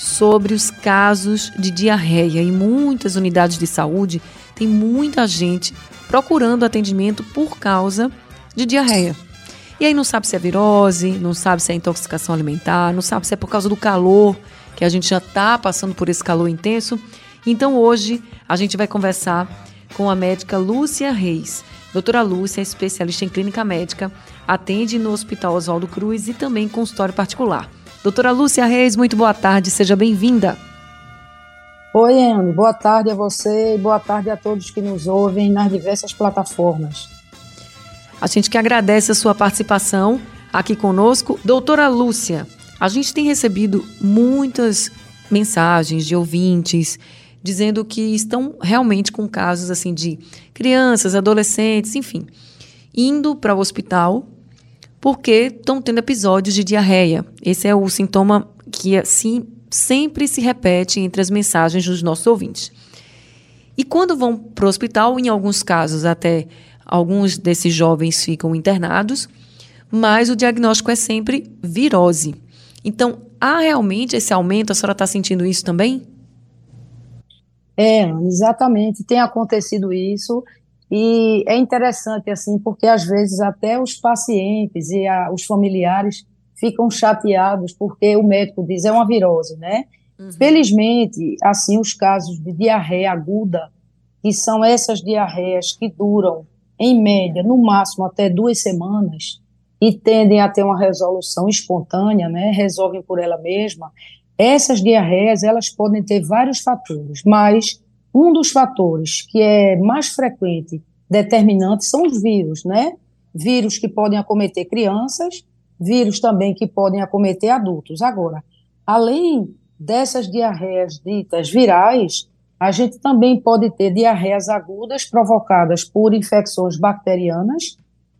sobre os casos de diarreia. Em muitas unidades de saúde, tem muita gente procurando atendimento por causa de diarreia. E aí não sabe se é virose, não sabe se é intoxicação alimentar, não sabe se é por causa do calor, que a gente já está passando por esse calor intenso. Então hoje a gente vai conversar com a médica Lúcia Reis. Doutora Lúcia é especialista em clínica médica, atende no Hospital Oswaldo Cruz e também consultório particular. Doutora Lúcia Reis, muito boa tarde, seja bem-vinda. Oi, Anne, boa tarde a você e boa tarde a todos que nos ouvem nas diversas plataformas. A gente que agradece a sua participação aqui conosco. Doutora Lúcia, a gente tem recebido muitas mensagens de ouvintes dizendo que estão realmente com casos assim de crianças, adolescentes, enfim, indo para o hospital porque estão tendo episódios de diarreia. Esse é o sintoma que assim sempre se repete entre as mensagens dos nossos ouvintes. E quando vão para o hospital, em alguns casos até alguns desses jovens ficam internados, mas o diagnóstico é sempre virose. Então, há realmente esse aumento? A senhora está sentindo isso também? É, exatamente. Tem acontecido isso e é interessante, assim, porque às vezes até os pacientes e a, os familiares ficam chateados porque o médico diz é uma virose, né? Uhum. Felizmente, assim, os casos de diarreia aguda, que são essas diarreias que duram, em média, no máximo até duas semanas, e tendem a ter uma resolução espontânea, né? Resolvem por ela mesma. Essas diarreias, elas podem ter vários fatores, mas um dos fatores que é mais frequente, determinante, são os vírus, né? Vírus que podem acometer crianças, vírus também que podem acometer adultos. Agora, além dessas diarreias ditas virais, a gente também pode ter diarreias agudas provocadas por infecções bacterianas,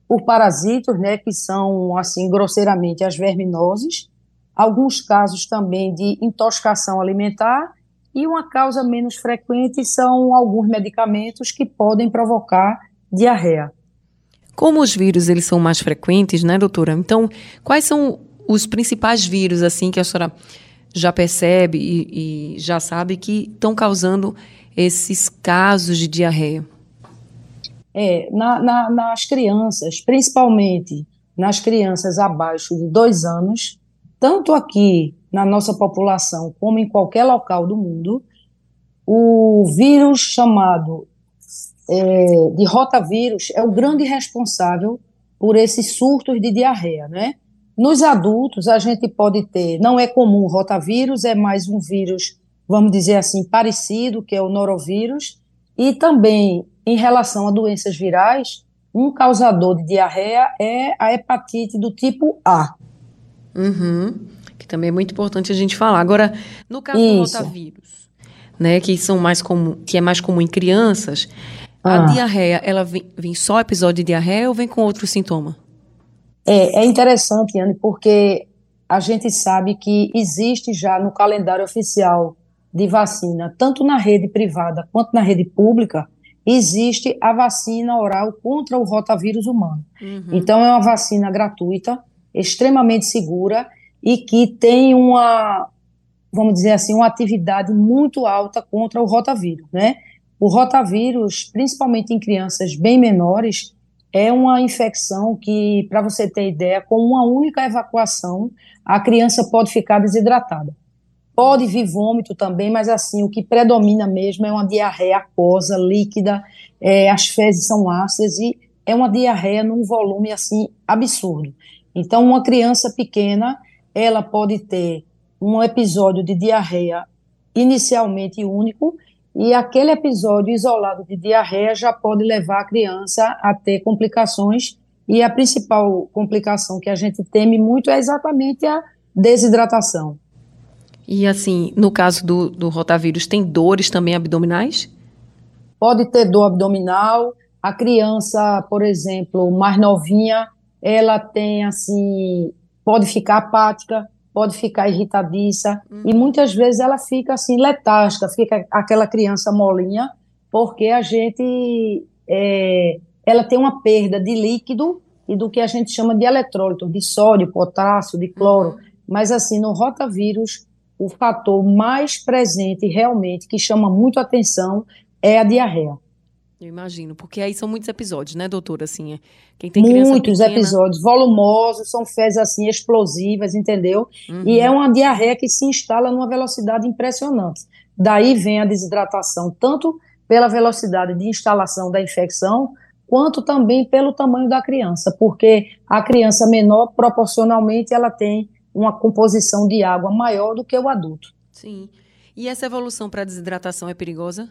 por parasitos, né, que são, assim, grosseiramente, as verminoses, alguns casos também de intoxicação alimentar e uma causa menos frequente são alguns medicamentos que podem provocar diarreia. Como os vírus eles são mais frequentes, né, doutora? Então, quais são os principais vírus assim que a senhora já percebe e, e já sabe que estão causando esses casos de diarreia? É, na, na, nas crianças, principalmente nas crianças abaixo de dois anos, tanto aqui na nossa população, como em qualquer local do mundo, o vírus chamado é, de rotavírus é o grande responsável por esses surtos de diarreia, né? Nos adultos, a gente pode ter, não é comum rotavírus, é mais um vírus, vamos dizer assim, parecido, que é o norovírus, e também, em relação a doenças virais, um causador de diarreia é a hepatite do tipo A. Uhum também é muito importante a gente falar. Agora, no caso Isso. do rotavírus, né, que são mais comum, que é mais comum em crianças, ah. a diarreia, ela vem, vem só episódio de diarreia ou vem com outro sintoma? É, é interessante, Anne, porque a gente sabe que existe já no calendário oficial de vacina, tanto na rede privada quanto na rede pública, existe a vacina oral contra o rotavírus humano. Uhum. Então, é uma vacina gratuita, extremamente segura e que tem uma, vamos dizer assim, uma atividade muito alta contra o rotavírus, né? O rotavírus, principalmente em crianças bem menores, é uma infecção que, para você ter ideia, com uma única evacuação, a criança pode ficar desidratada. Pode vir vômito também, mas assim, o que predomina mesmo é uma diarreia aquosa, líquida, é, as fezes são ácidas e é uma diarreia num volume assim absurdo. Então, uma criança pequena, ela pode ter um episódio de diarreia inicialmente único, e aquele episódio isolado de diarreia já pode levar a criança a ter complicações, e a principal complicação que a gente teme muito é exatamente a desidratação. E assim, no caso do, do rotavírus, tem dores também abdominais? Pode ter dor abdominal. A criança, por exemplo, mais novinha, ela tem assim, pode ficar apática, pode ficar irritadiça uhum. e muitas vezes ela fica assim letástica, fica aquela criança molinha, porque a gente é, ela tem uma perda de líquido e do que a gente chama de eletrólito, de sódio, potássio, de cloro. Uhum. Mas assim, no rotavírus, o fator mais presente realmente que chama muito atenção é a diarreia. Eu imagino, porque aí são muitos episódios, né, doutora? Assim, é, quem tem muitos pequena... episódios, volumosos, são fezes assim explosivas, entendeu? Uhum. E é uma diarreia que se instala numa velocidade impressionante. Daí vem a desidratação, tanto pela velocidade de instalação da infecção, quanto também pelo tamanho da criança, porque a criança menor, proporcionalmente, ela tem uma composição de água maior do que o adulto. Sim. E essa evolução para desidratação é perigosa?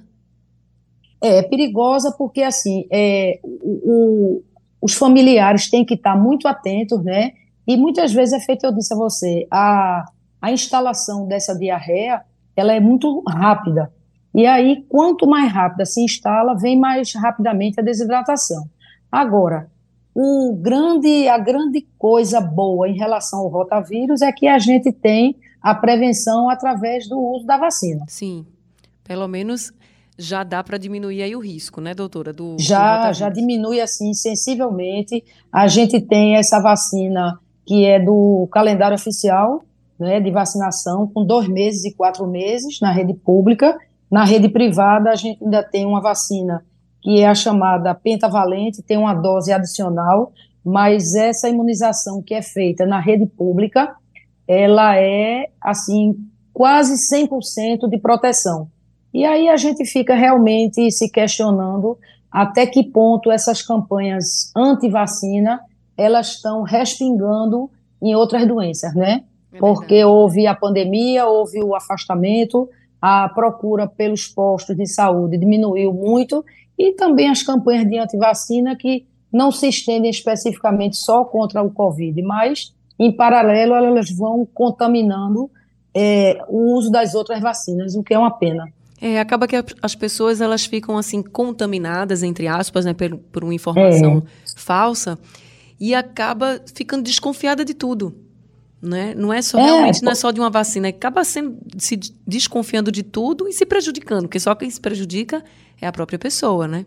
É, perigosa porque, assim, é, o, o, os familiares têm que estar muito atentos, né? E muitas vezes é feito, eu disse a você, a, a instalação dessa diarreia, ela é muito rápida. E aí, quanto mais rápida se instala, vem mais rapidamente a desidratação. Agora, o grande, a grande coisa boa em relação ao rotavírus é que a gente tem a prevenção através do uso da vacina. Sim, pelo menos já dá para diminuir aí o risco, né, doutora? Do, já, do já diminui assim sensivelmente. A gente tem essa vacina que é do calendário oficial, né, de vacinação, com dois meses e quatro meses na rede pública, na rede privada, a gente ainda tem uma vacina que é a chamada pentavalente, tem uma dose adicional, mas essa imunização que é feita na rede pública, ela é, assim, quase 100% de proteção. E aí a gente fica realmente se questionando até que ponto essas campanhas anti-vacina, elas estão respingando em outras doenças, né? É Porque houve a pandemia, houve o afastamento, a procura pelos postos de saúde diminuiu muito e também as campanhas de antivacina que não se estendem especificamente só contra o Covid, mas, em paralelo, elas vão contaminando é, o uso das outras vacinas, o que é uma pena. É, acaba que as pessoas elas ficam assim contaminadas entre aspas, né, por, por uma informação é. falsa e acaba ficando desconfiada de tudo. Né? Não é só é, realmente não é só de uma vacina, é acaba sendo, se desconfiando de tudo e se prejudicando, porque só quem se prejudica é a própria pessoa, né?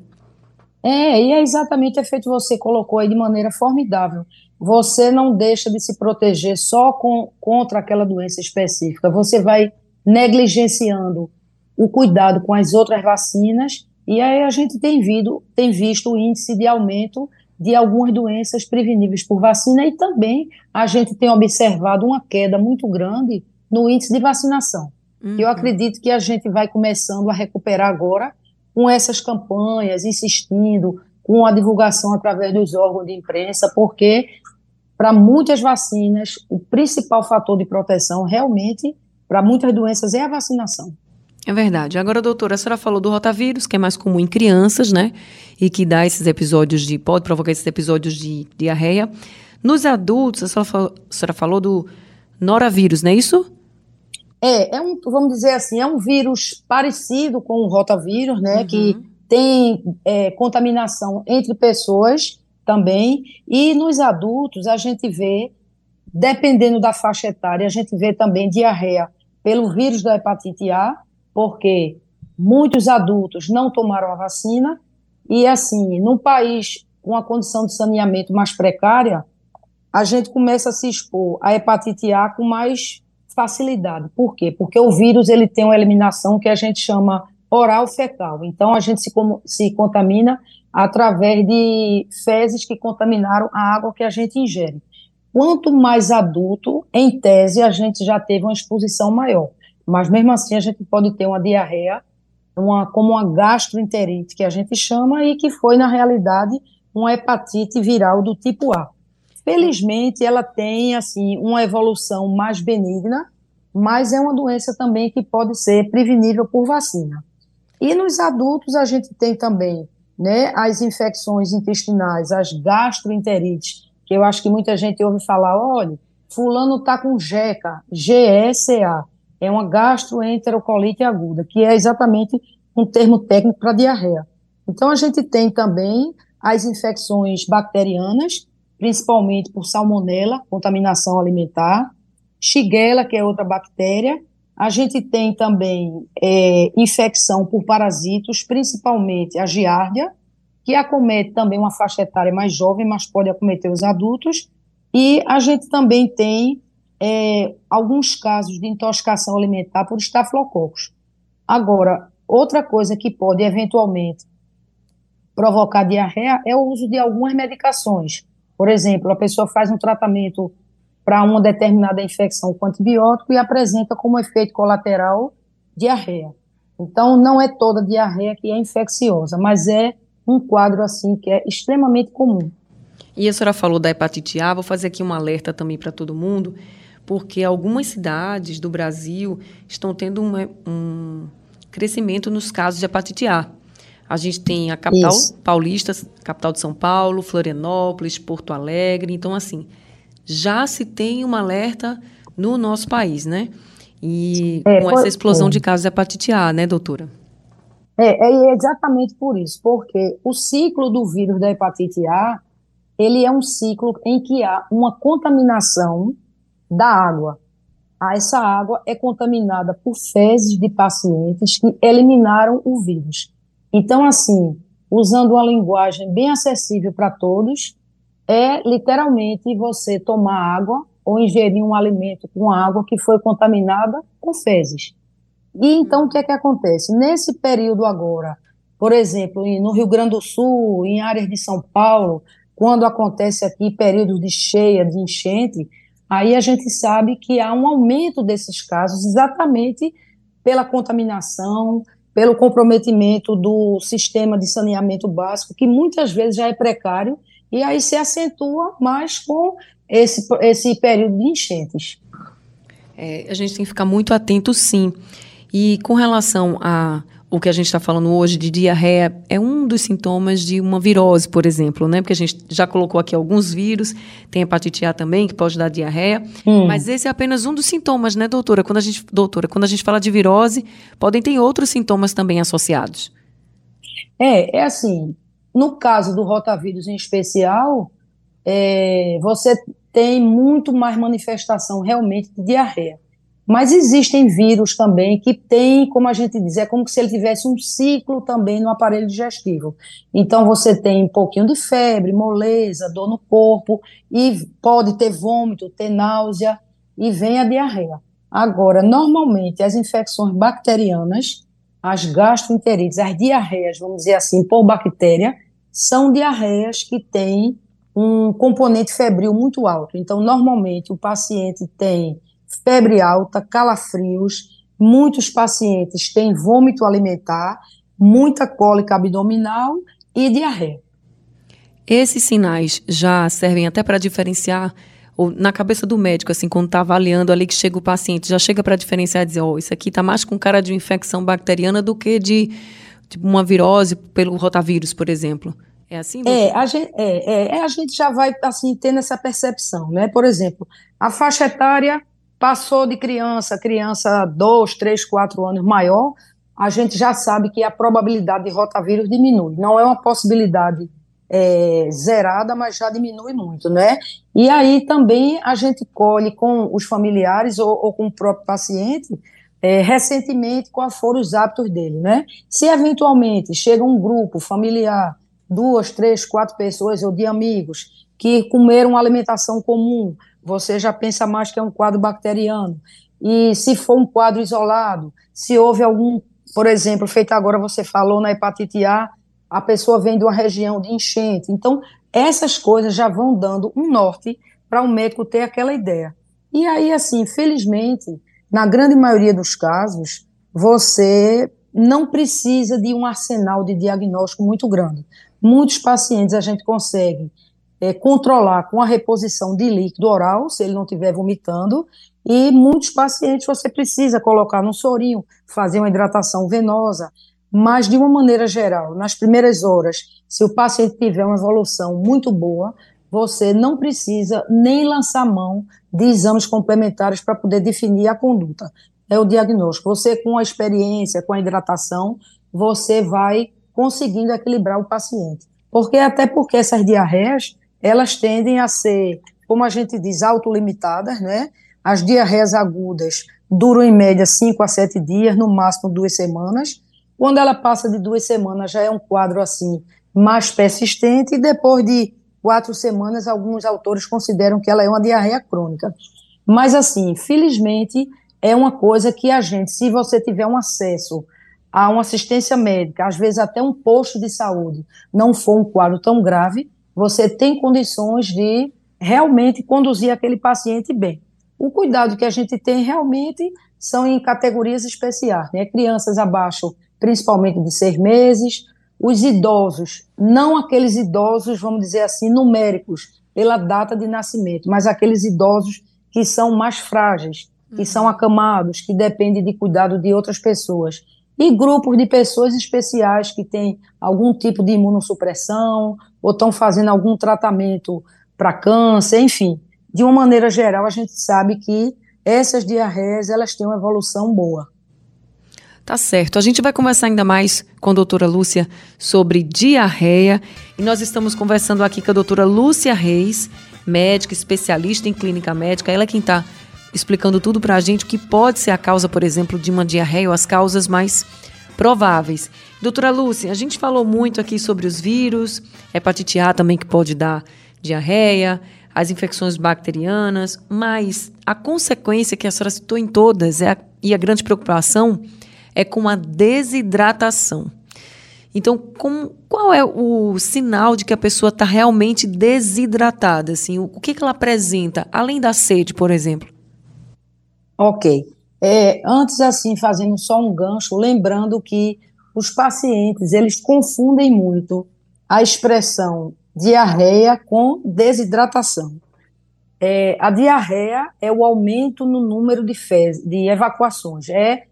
É, e é exatamente o efeito que você colocou aí de maneira formidável. Você não deixa de se proteger só com, contra aquela doença específica, você vai negligenciando o cuidado com as outras vacinas, e aí a gente tem, vido, tem visto o índice de aumento de algumas doenças preveníveis por vacina e também a gente tem observado uma queda muito grande no índice de vacinação. Uhum. Eu acredito que a gente vai começando a recuperar agora com essas campanhas, insistindo com a divulgação através dos órgãos de imprensa, porque para muitas vacinas o principal fator de proteção realmente para muitas doenças é a vacinação. É verdade. Agora, doutora, a senhora falou do rotavírus, que é mais comum em crianças, né? E que dá esses episódios de. pode provocar esses episódios de diarreia. Nos adultos, a senhora falou, a senhora falou do noravírus, não é isso? É, é um, vamos dizer assim, é um vírus parecido com o rotavírus, né? Uhum. Que tem é, contaminação entre pessoas também. E nos adultos, a gente vê, dependendo da faixa etária, a gente vê também diarreia pelo vírus da hepatite A porque muitos adultos não tomaram a vacina e, assim, num país com a condição de saneamento mais precária, a gente começa a se expor à hepatite A com mais facilidade. Por quê? Porque o vírus ele tem uma eliminação que a gente chama oral fecal. Então, a gente se, se contamina através de fezes que contaminaram a água que a gente ingere. Quanto mais adulto, em tese, a gente já teve uma exposição maior. Mas mesmo assim a gente pode ter uma diarreia, uma, como uma gastroenterite que a gente chama e que foi na realidade uma hepatite viral do tipo A. Felizmente ela tem assim uma evolução mais benigna, mas é uma doença também que pode ser prevenível por vacina. E nos adultos a gente tem também, né, as infecções intestinais, as gastroenterites, que eu acho que muita gente ouve falar, olha, fulano está com GECA, GECA, é uma gastroenterocolite aguda, que é exatamente um termo técnico para diarreia. Então, a gente tem também as infecções bacterianas, principalmente por salmonela, contaminação alimentar, Shigella, que é outra bactéria. A gente tem também é, infecção por parasitos, principalmente a giardia, que acomete também uma faixa etária mais jovem, mas pode acometer os adultos. E a gente também tem é, alguns casos de intoxicação alimentar por estafilococos. Agora, outra coisa que pode eventualmente provocar diarreia é o uso de algumas medicações. Por exemplo, a pessoa faz um tratamento para uma determinada infecção com antibiótico e apresenta como efeito colateral diarreia. Então, não é toda diarreia que é infecciosa, mas é um quadro assim que é extremamente comum. E a senhora falou da hepatite A, vou fazer aqui um alerta também para todo mundo, porque algumas cidades do Brasil estão tendo um, um crescimento nos casos de hepatite A. A gente tem a capital Isso. paulista, capital de São Paulo, Florianópolis, Porto Alegre. Então, assim, já se tem um alerta no nosso país, né? E é, com essa explosão é. de casos de hepatite A, né, doutora? É, é exatamente por isso, porque o ciclo do vírus da hepatite A, ele é um ciclo em que há uma contaminação da água. Ah, essa água é contaminada por fezes de pacientes que eliminaram o vírus. Então, assim, usando uma linguagem bem acessível para todos, é literalmente você tomar água ou ingerir um alimento com água que foi contaminada com fezes. E então o que é que acontece? Nesse período agora, por exemplo, no Rio Grande do Sul, em áreas de São Paulo, quando acontece aqui períodos de cheia, de enchente, aí a gente sabe que há um aumento desses casos exatamente pela contaminação, pelo comprometimento do sistema de saneamento básico, que muitas vezes já é precário e aí se acentua mais com esse, esse período de enchentes. É, a gente tem que ficar muito atento, sim. E com relação a o que a gente está falando hoje de diarreia é um dos sintomas de uma virose, por exemplo, né? Porque a gente já colocou aqui alguns vírus, tem hepatite A também, que pode dar diarreia, hum. mas esse é apenas um dos sintomas, né, doutora? Quando a gente, doutora, quando a gente fala de virose, podem ter outros sintomas também associados. É, é assim, no caso do rotavírus em especial, é, você tem muito mais manifestação realmente de diarreia. Mas existem vírus também que têm, como a gente diz, é como se ele tivesse um ciclo também no aparelho digestivo. Então você tem um pouquinho de febre, moleza, dor no corpo, e pode ter vômito, ter náusea, e vem a diarreia. Agora, normalmente, as infecções bacterianas, as gastroenterites, as diarreias, vamos dizer assim, por bactéria, são diarreias que têm um componente febril muito alto. Então, normalmente, o paciente tem febre alta, calafrios, muitos pacientes têm vômito alimentar, muita cólica abdominal e diarreia. Esses sinais já servem até para diferenciar ou na cabeça do médico, assim, quando está avaliando ali que chega o paciente, já chega para diferenciar e dizer, oh, isso aqui está mais com cara de infecção bacteriana do que de tipo, uma virose pelo rotavírus, por exemplo. É assim? É a, gente, é, é, é, a gente já vai, assim, tendo essa percepção, né? Por exemplo, a faixa etária passou de criança, criança dois, três, quatro anos maior, a gente já sabe que a probabilidade de rotavírus diminui. Não é uma possibilidade é, zerada, mas já diminui muito, né? E aí também a gente colhe com os familiares ou, ou com o próprio paciente é, recentemente quais foram os hábitos dele, né? Se eventualmente chega um grupo familiar, duas, três, quatro pessoas ou de amigos que comeram uma alimentação comum, você já pensa mais que é um quadro bacteriano. E se for um quadro isolado, se houve algum, por exemplo, feito agora você falou na hepatite A, a pessoa vem de uma região de enchente. Então, essas coisas já vão dando um norte para o um médico ter aquela ideia. E aí, assim, felizmente, na grande maioria dos casos, você não precisa de um arsenal de diagnóstico muito grande. Muitos pacientes a gente consegue é, controlar com a reposição de líquido oral, se ele não estiver vomitando, e muitos pacientes você precisa colocar no sorinho, fazer uma hidratação venosa, mas de uma maneira geral, nas primeiras horas, se o paciente tiver uma evolução muito boa, você não precisa nem lançar mão de exames complementares para poder definir a conduta. é o diagnóstico. Você, com a experiência, com a hidratação, você vai conseguindo equilibrar o paciente. Porque até porque essas diarreias, elas tendem a ser, como a gente diz, autolimitadas, né? As diarreias agudas duram em média 5 a 7 dias, no máximo duas semanas. Quando ela passa de duas semanas, já é um quadro assim mais persistente, e depois de quatro semanas, alguns autores consideram que ela é uma diarreia crônica. Mas, assim, felizmente, é uma coisa que a gente, se você tiver um acesso a uma assistência médica, às vezes até um posto de saúde, não for um quadro tão grave, você tem condições de realmente conduzir aquele paciente bem. O cuidado que a gente tem realmente são em categorias especiais, né? Crianças abaixo, principalmente de seis meses, os idosos, não aqueles idosos, vamos dizer assim, numéricos, pela data de nascimento, mas aqueles idosos que são mais frágeis, que são uhum. acamados, que dependem de cuidado de outras pessoas. E grupos de pessoas especiais que têm algum tipo de imunossupressão ou estão fazendo algum tratamento para câncer, enfim. De uma maneira geral, a gente sabe que essas diarreias elas têm uma evolução boa. Tá certo. A gente vai conversar ainda mais com a doutora Lúcia sobre diarreia. E nós estamos conversando aqui com a doutora Lúcia Reis, médica, especialista em clínica médica. Ela é quem está explicando tudo para a gente o que pode ser a causa, por exemplo, de uma diarreia ou as causas mais prováveis. Doutora Lúcia, a gente falou muito aqui sobre os vírus, hepatite A também que pode dar diarreia, as infecções bacterianas, mas a consequência que a senhora citou em todas é a, e a grande preocupação é com a desidratação. Então, com, qual é o sinal de que a pessoa está realmente desidratada? Assim, o, o que, que ela apresenta, além da sede, por exemplo? Ok. É, antes, assim, fazendo só um gancho, lembrando que os pacientes, eles confundem muito a expressão diarreia com desidratação. É, a diarreia é o aumento no número de, fezes, de evacuações, é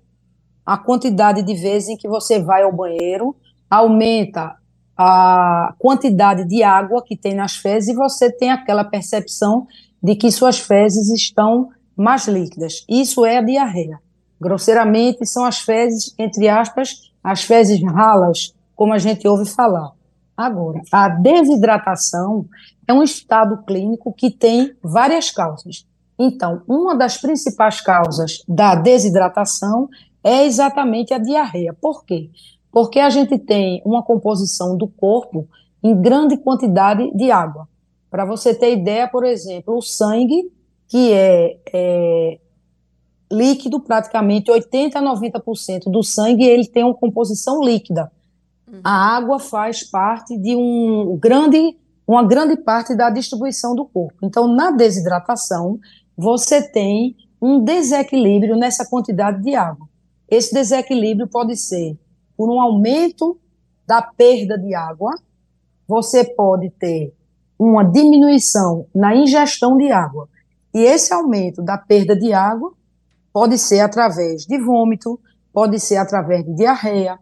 a quantidade de vezes em que você vai ao banheiro, aumenta a quantidade de água que tem nas fezes e você tem aquela percepção de que suas fezes estão mais líquidas. Isso é a diarreia. Grosseiramente, são as fezes, entre aspas, as fezes ralas, como a gente ouve falar. Agora, a desidratação é um estado clínico que tem várias causas. Então, uma das principais causas da desidratação é exatamente a diarreia. Por quê? Porque a gente tem uma composição do corpo em grande quantidade de água. Para você ter ideia, por exemplo, o sangue, que é, é líquido, praticamente 80 a 90% do sangue, ele tem uma composição líquida. Uhum. A água faz parte de um grande, uma grande parte da distribuição do corpo. Então, na desidratação, você tem um desequilíbrio nessa quantidade de água. Esse desequilíbrio pode ser por um aumento da perda de água, você pode ter uma diminuição na ingestão de água. E esse aumento da perda de água pode ser através de vômito, pode ser através de diarreia,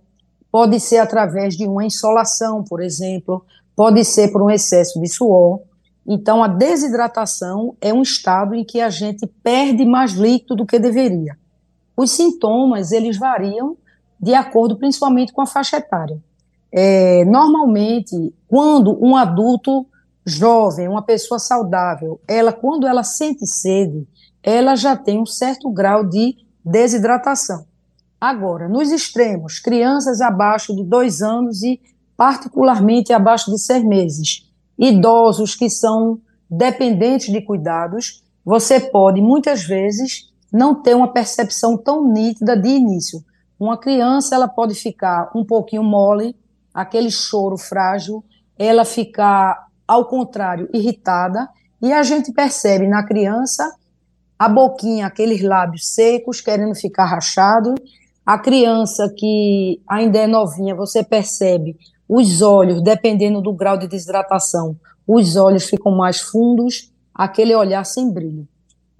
pode ser através de uma insolação, por exemplo, pode ser por um excesso de suor. Então, a desidratação é um estado em que a gente perde mais líquido do que deveria. Os sintomas, eles variam de acordo principalmente com a faixa etária. É, normalmente, quando um adulto jovem, uma pessoa saudável, ela, quando ela sente sede, ela já tem um certo grau de desidratação. Agora, nos extremos, crianças abaixo de dois anos e particularmente abaixo de seis meses, idosos que são dependentes de cuidados, você pode muitas vezes não ter uma percepção tão nítida de início. Uma criança, ela pode ficar um pouquinho mole, aquele choro frágil, ela ficar, ao contrário, irritada, e a gente percebe na criança a boquinha, aqueles lábios secos, querendo ficar rachado. A criança que ainda é novinha, você percebe os olhos, dependendo do grau de desidratação, os olhos ficam mais fundos, aquele olhar sem brilho.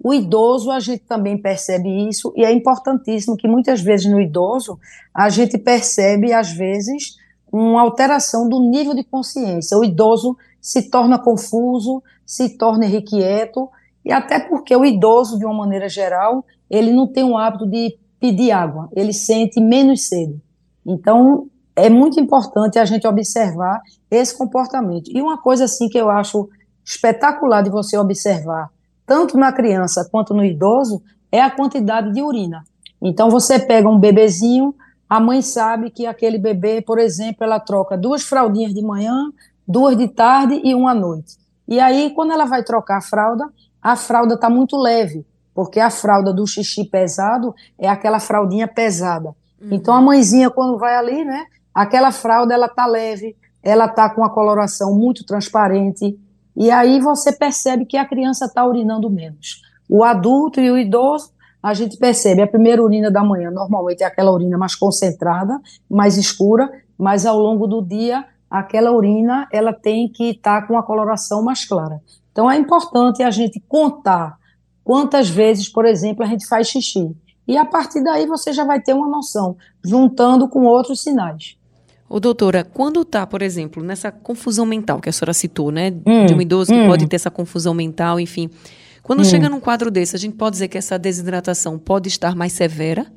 O idoso, a gente também percebe isso, e é importantíssimo que muitas vezes no idoso, a gente percebe, às vezes, uma alteração do nível de consciência. O idoso se torna confuso, se torna irrequieto, e até porque o idoso, de uma maneira geral, ele não tem o hábito de pedir água, ele sente menos sede. Então, é muito importante a gente observar esse comportamento. E uma coisa assim que eu acho espetacular de você observar, tanto na criança quanto no idoso, é a quantidade de urina. Então você pega um bebezinho, a mãe sabe que aquele bebê, por exemplo, ela troca duas fraldinhas de manhã, duas de tarde e uma à noite. E aí, quando ela vai trocar a fralda, a fralda está muito leve, porque a fralda do xixi pesado é aquela fraldinha pesada. Uhum. Então a mãezinha, quando vai ali, né, aquela fralda ela tá leve, ela tá com a coloração muito transparente, e aí você percebe que a criança está urinando menos. O adulto e o idoso, a gente percebe, a primeira urina da manhã normalmente é aquela urina mais concentrada, mais escura, mas ao longo do dia, aquela urina ela tem que estar tá com a coloração mais clara. Então é importante a gente contar quantas vezes, por exemplo, a gente faz xixi. E a partir daí você já vai ter uma noção, juntando com outros sinais. Ô, doutora, quando está, por exemplo, nessa confusão mental que a senhora citou, né? Hum, de um idoso que hum. pode ter essa confusão mental, enfim. Quando hum. chega num quadro desse, a gente pode dizer que essa desidratação pode estar mais severa?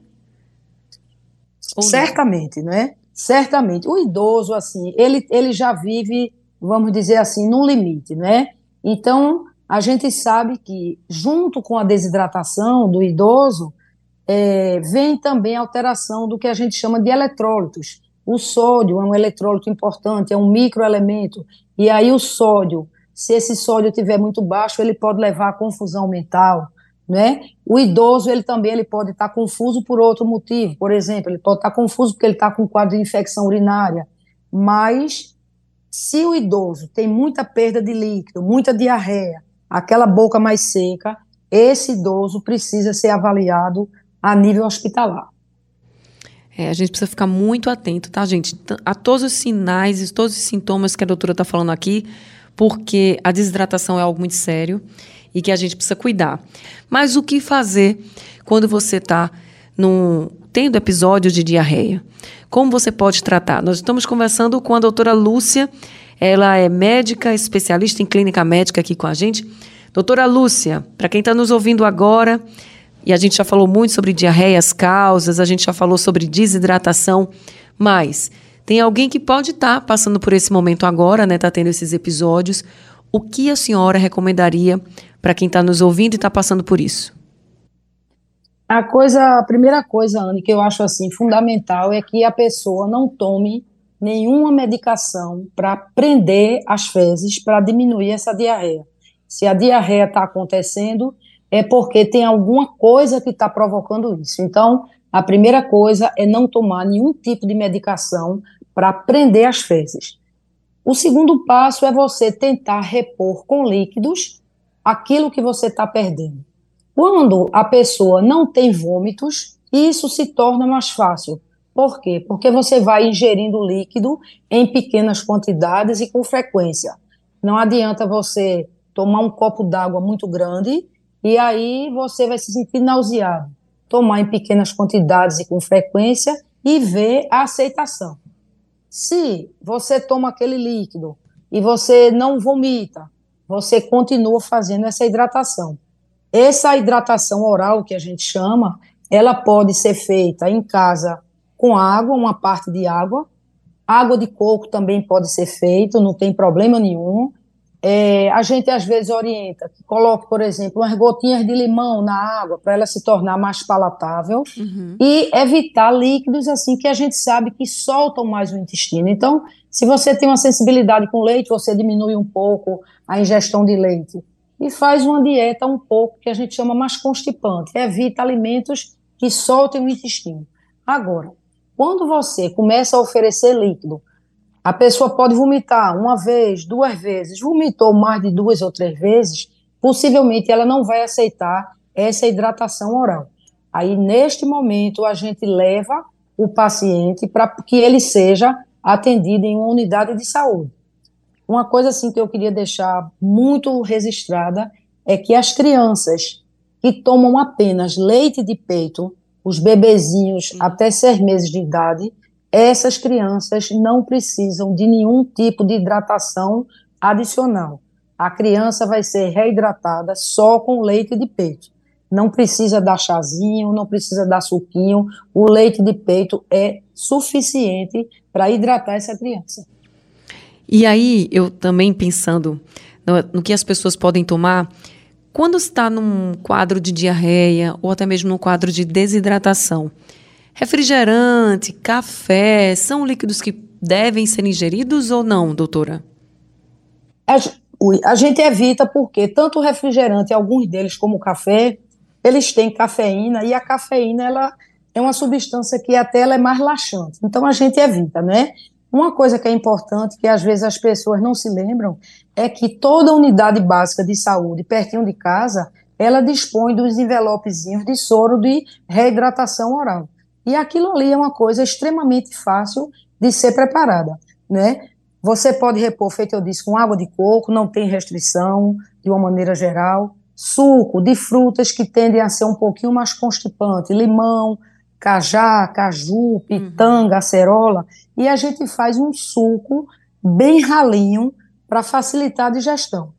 Certamente, não? né? Certamente. O idoso, assim, ele, ele já vive, vamos dizer assim, num limite, né? Então, a gente sabe que, junto com a desidratação do idoso, é, vem também a alteração do que a gente chama de eletrólitos. O sódio é um eletrólito importante, é um microelemento, e aí o sódio, se esse sódio estiver muito baixo, ele pode levar a confusão mental, né? O idoso, ele também ele pode estar confuso por outro motivo, por exemplo, ele pode estar confuso porque ele está com um quadro de infecção urinária, mas se o idoso tem muita perda de líquido, muita diarreia, aquela boca mais seca, esse idoso precisa ser avaliado a nível hospitalar. É, a gente precisa ficar muito atento, tá, gente? A todos os sinais e todos os sintomas que a doutora está falando aqui, porque a desidratação é algo muito sério e que a gente precisa cuidar. Mas o que fazer quando você está tendo episódio de diarreia? Como você pode tratar? Nós estamos conversando com a doutora Lúcia, ela é médica, especialista em clínica médica aqui com a gente. Doutora Lúcia, para quem está nos ouvindo agora, e a gente já falou muito sobre diarreia, as causas, a gente já falou sobre desidratação, mas tem alguém que pode estar tá passando por esse momento agora, né? Está tendo esses episódios. O que a senhora recomendaria para quem está nos ouvindo e está passando por isso? A coisa, a primeira coisa, Anne, que eu acho assim fundamental é que a pessoa não tome nenhuma medicação para prender as fezes para diminuir essa diarreia. Se a diarreia está acontecendo, é porque tem alguma coisa que está provocando isso. Então, a primeira coisa é não tomar nenhum tipo de medicação para prender as fezes. O segundo passo é você tentar repor com líquidos aquilo que você está perdendo. Quando a pessoa não tem vômitos, isso se torna mais fácil. Por quê? Porque você vai ingerindo líquido em pequenas quantidades e com frequência. Não adianta você tomar um copo d'água muito grande e aí você vai se sentir nauseado. Tomar em pequenas quantidades e com frequência e ver a aceitação. Se você toma aquele líquido e você não vomita, você continua fazendo essa hidratação. Essa hidratação oral que a gente chama, ela pode ser feita em casa com água, uma parte de água. Água de coco também pode ser feito, não tem problema nenhum. É, a gente às vezes orienta que coloque, por exemplo, umas gotinhas de limão na água para ela se tornar mais palatável uhum. e evitar líquidos assim que a gente sabe que soltam mais o intestino. Então, se você tem uma sensibilidade com leite, você diminui um pouco a ingestão de leite e faz uma dieta um pouco que a gente chama mais constipante. Evita alimentos que soltem o intestino. Agora, quando você começa a oferecer líquido a pessoa pode vomitar uma vez, duas vezes, vomitou mais de duas ou três vezes, possivelmente ela não vai aceitar essa hidratação oral. Aí, neste momento, a gente leva o paciente para que ele seja atendido em uma unidade de saúde. Uma coisa assim que eu queria deixar muito registrada é que as crianças que tomam apenas leite de peito, os bebezinhos até seis meses de idade, essas crianças não precisam de nenhum tipo de hidratação adicional. A criança vai ser reidratada só com leite de peito. não precisa dar chazinho, não precisa dar suquinho, o leite de peito é suficiente para hidratar essa criança. E aí, eu também pensando no, no que as pessoas podem tomar, quando está num quadro de diarreia ou até mesmo num quadro de desidratação, refrigerante, café, são líquidos que devem ser ingeridos ou não, doutora? A, gente evita porque tanto o refrigerante, alguns deles como o café, eles têm cafeína e a cafeína ela é uma substância que até ela é mais laxante. Então a gente evita, né? Uma coisa que é importante, que às vezes as pessoas não se lembram, é que toda unidade básica de saúde, pertinho de casa, ela dispõe dos envelopezinhos de soro de reidratação oral. E aquilo ali é uma coisa extremamente fácil de ser preparada, né? Você pode repor, feito eu disse, com água de coco, não tem restrição, de uma maneira geral. Suco de frutas que tendem a ser um pouquinho mais constipante, limão, cajá, caju, pitanga, acerola, e a gente faz um suco bem ralinho para facilitar a digestão.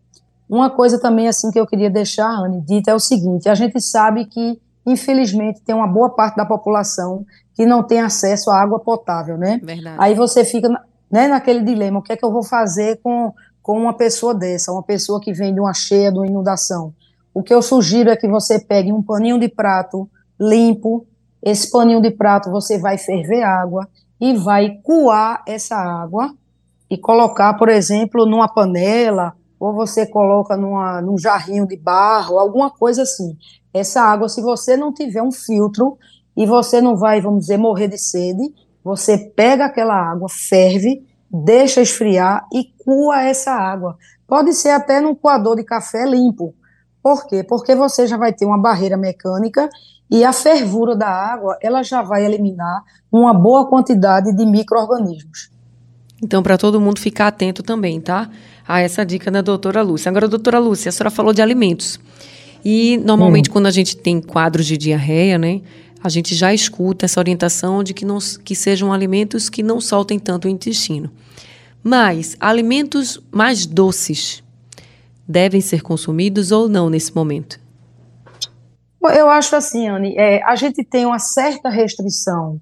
Uma coisa também assim que eu queria deixar, Anne, dita é o seguinte: a gente sabe que, infelizmente, tem uma boa parte da população que não tem acesso à água potável, né? Verdade. Aí você fica né, naquele dilema: o que é que eu vou fazer com, com uma pessoa dessa, uma pessoa que vem de uma cheia, de uma inundação? O que eu sugiro é que você pegue um paninho de prato limpo, esse paninho de prato você vai ferver água e vai coar essa água e colocar, por exemplo, numa panela, ou você coloca numa, num jarrinho de barro, alguma coisa assim. Essa água, se você não tiver um filtro e você não vai, vamos dizer, morrer de sede, você pega aquela água, ferve, deixa esfriar e coa essa água. Pode ser até num coador de café limpo. Por quê? Porque você já vai ter uma barreira mecânica e a fervura da água, ela já vai eliminar uma boa quantidade de micro-organismos. Então, para todo mundo ficar atento também, tá? A essa dica da doutora Lúcia. Agora, doutora Lúcia, a senhora falou de alimentos. E, normalmente, hum. quando a gente tem quadros de diarreia, né? A gente já escuta essa orientação de que, não, que sejam alimentos que não soltem tanto o intestino. Mas, alimentos mais doces devem ser consumidos ou não nesse momento? Eu acho assim, Anne, é, a gente tem uma certa restrição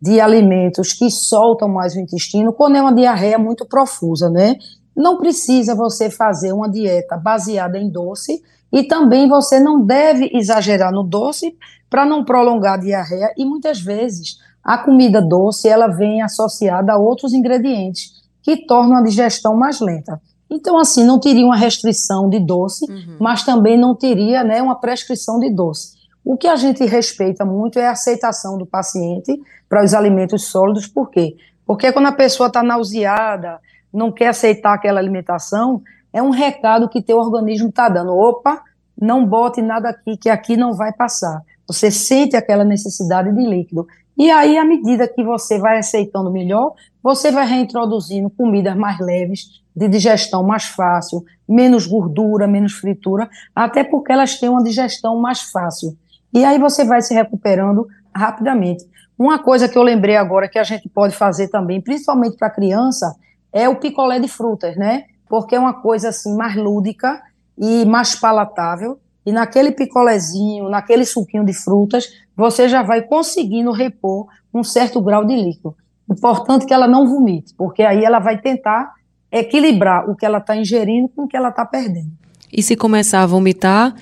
de alimentos que soltam mais o intestino quando é uma diarreia muito profusa, né? Não precisa você fazer uma dieta baseada em doce e também você não deve exagerar no doce para não prolongar a diarreia e muitas vezes a comida doce ela vem associada a outros ingredientes que tornam a digestão mais lenta. Então, assim, não teria uma restrição de doce, uhum. mas também não teria né, uma prescrição de doce. O que a gente respeita muito é a aceitação do paciente para os alimentos sólidos, por quê? Porque quando a pessoa está nauseada, não quer aceitar aquela alimentação, é um recado que teu organismo está dando. Opa, não bote nada aqui, que aqui não vai passar. Você sente aquela necessidade de líquido. E aí, à medida que você vai aceitando melhor, você vai reintroduzindo comidas mais leves, de digestão mais fácil, menos gordura, menos fritura, até porque elas têm uma digestão mais fácil. E aí você vai se recuperando rapidamente. Uma coisa que eu lembrei agora que a gente pode fazer também, principalmente para criança, é o picolé de frutas, né? Porque é uma coisa assim mais lúdica e mais palatável. E naquele picolézinho, naquele suquinho de frutas, você já vai conseguindo repor um certo grau de líquido. Importante que ela não vomite, porque aí ela vai tentar equilibrar o que ela está ingerindo com o que ela está perdendo. E se começar a vomitar,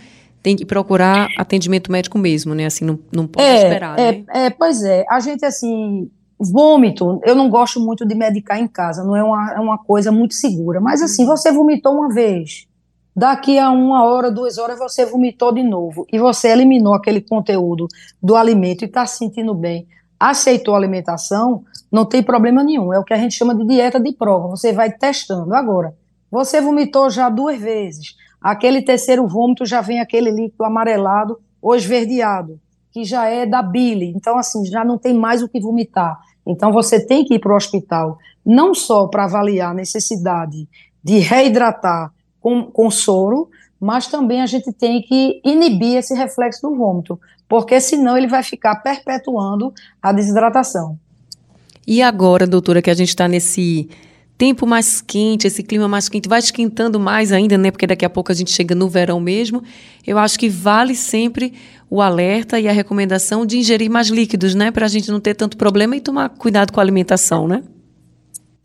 tem que procurar atendimento médico mesmo, né? Assim, não, não pode é, esperar, é, né? É, pois é. A gente, assim, vômito, eu não gosto muito de medicar em casa, não é uma, é uma coisa muito segura. Mas, assim, uhum. você vomitou uma vez, daqui a uma hora, duas horas, você vomitou de novo, e você eliminou aquele conteúdo do alimento e está se sentindo bem aceitou a alimentação, não tem problema nenhum. É o que a gente chama de dieta de prova. Você vai testando. Agora, você vomitou já duas vezes. Aquele terceiro vômito já vem aquele líquido amarelado ou esverdeado, que já é da bile. Então, assim, já não tem mais o que vomitar. Então, você tem que ir para o hospital, não só para avaliar a necessidade de reidratar com, com soro, mas também a gente tem que inibir esse reflexo do vômito, porque senão ele vai ficar perpetuando a desidratação. E agora, doutora, que a gente está nesse tempo mais quente, esse clima mais quente vai esquentando mais ainda, né? Porque daqui a pouco a gente chega no verão mesmo. Eu acho que vale sempre o alerta e a recomendação de ingerir mais líquidos, né? Para a gente não ter tanto problema e tomar cuidado com a alimentação, né?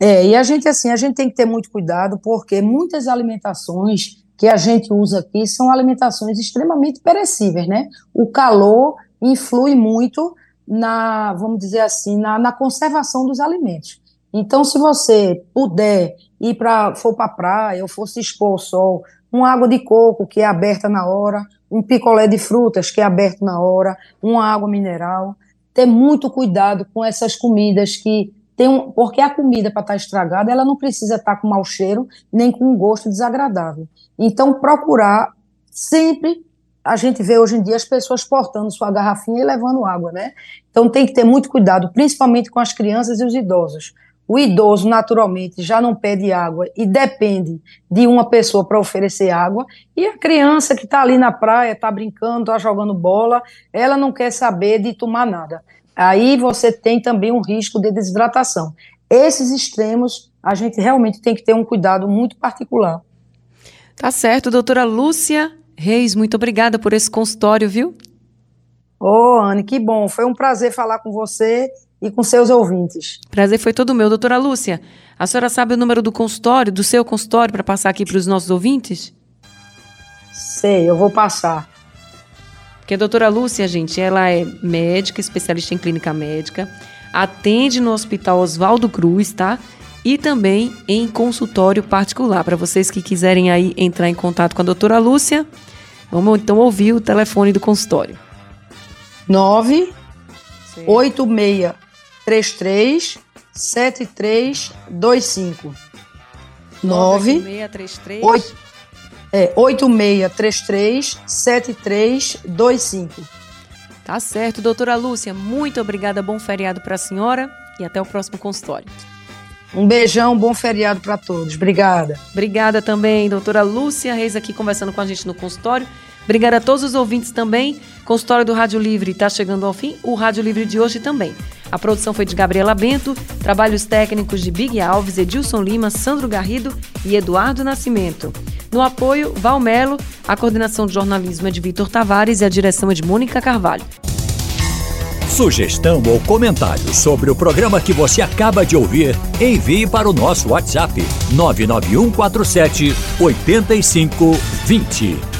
É, e a gente, assim, a gente tem que ter muito cuidado, porque muitas alimentações que a gente usa aqui são alimentações extremamente perecíveis, né? O calor influi muito na, vamos dizer assim, na, na conservação dos alimentos. Então, se você puder ir para, for para a praia ou for se expor ao sol, uma água de coco que é aberta na hora, um picolé de frutas que é aberto na hora, uma água mineral, ter muito cuidado com essas comidas que tem um, porque a comida para estar tá estragada, ela não precisa estar tá com mau cheiro nem com um gosto desagradável. Então, procurar sempre a gente vê hoje em dia as pessoas portando sua garrafinha e levando água, né? Então tem que ter muito cuidado, principalmente com as crianças e os idosos. O idoso, naturalmente, já não pede água e depende de uma pessoa para oferecer água. E a criança que está ali na praia, está brincando, está jogando bola, ela não quer saber de tomar nada. Aí você tem também um risco de desidratação. Esses extremos, a gente realmente tem que ter um cuidado muito particular. Tá certo, doutora Lúcia Reis, muito obrigada por esse consultório, viu? Ô, oh, Anne, que bom. Foi um prazer falar com você e com seus ouvintes. Prazer foi todo meu. Doutora Lúcia, a senhora sabe o número do consultório, do seu consultório, para passar aqui para os nossos ouvintes? Sei, eu vou passar. Porque a doutora Lúcia, gente, ela é médica, especialista em clínica médica, atende no Hospital Oswaldo Cruz, tá? E também em consultório particular. Para vocês que quiserem aí entrar em contato com a doutora Lúcia, vamos então ouvir o telefone do consultório. 9 8633 7325. 9633 é, 8633 7325. Tá certo, doutora Lúcia. Muito obrigada. Bom feriado para a senhora e até o próximo consultório. Um beijão, bom feriado para todos. Obrigada. Obrigada também, doutora Lúcia Reis, aqui conversando com a gente no consultório. Obrigada a todos os ouvintes também. Consultório do Rádio Livre está chegando ao fim, o Rádio Livre de hoje também. A produção foi de Gabriela Bento, trabalhos técnicos de Big Alves, Edilson Lima, Sandro Garrido e Eduardo Nascimento. No apoio, Valmelo, a coordenação de jornalismo é de Vitor Tavares e a direção é de Mônica Carvalho. Sugestão ou comentário sobre o programa que você acaba de ouvir, envie para o nosso WhatsApp 99147 8520.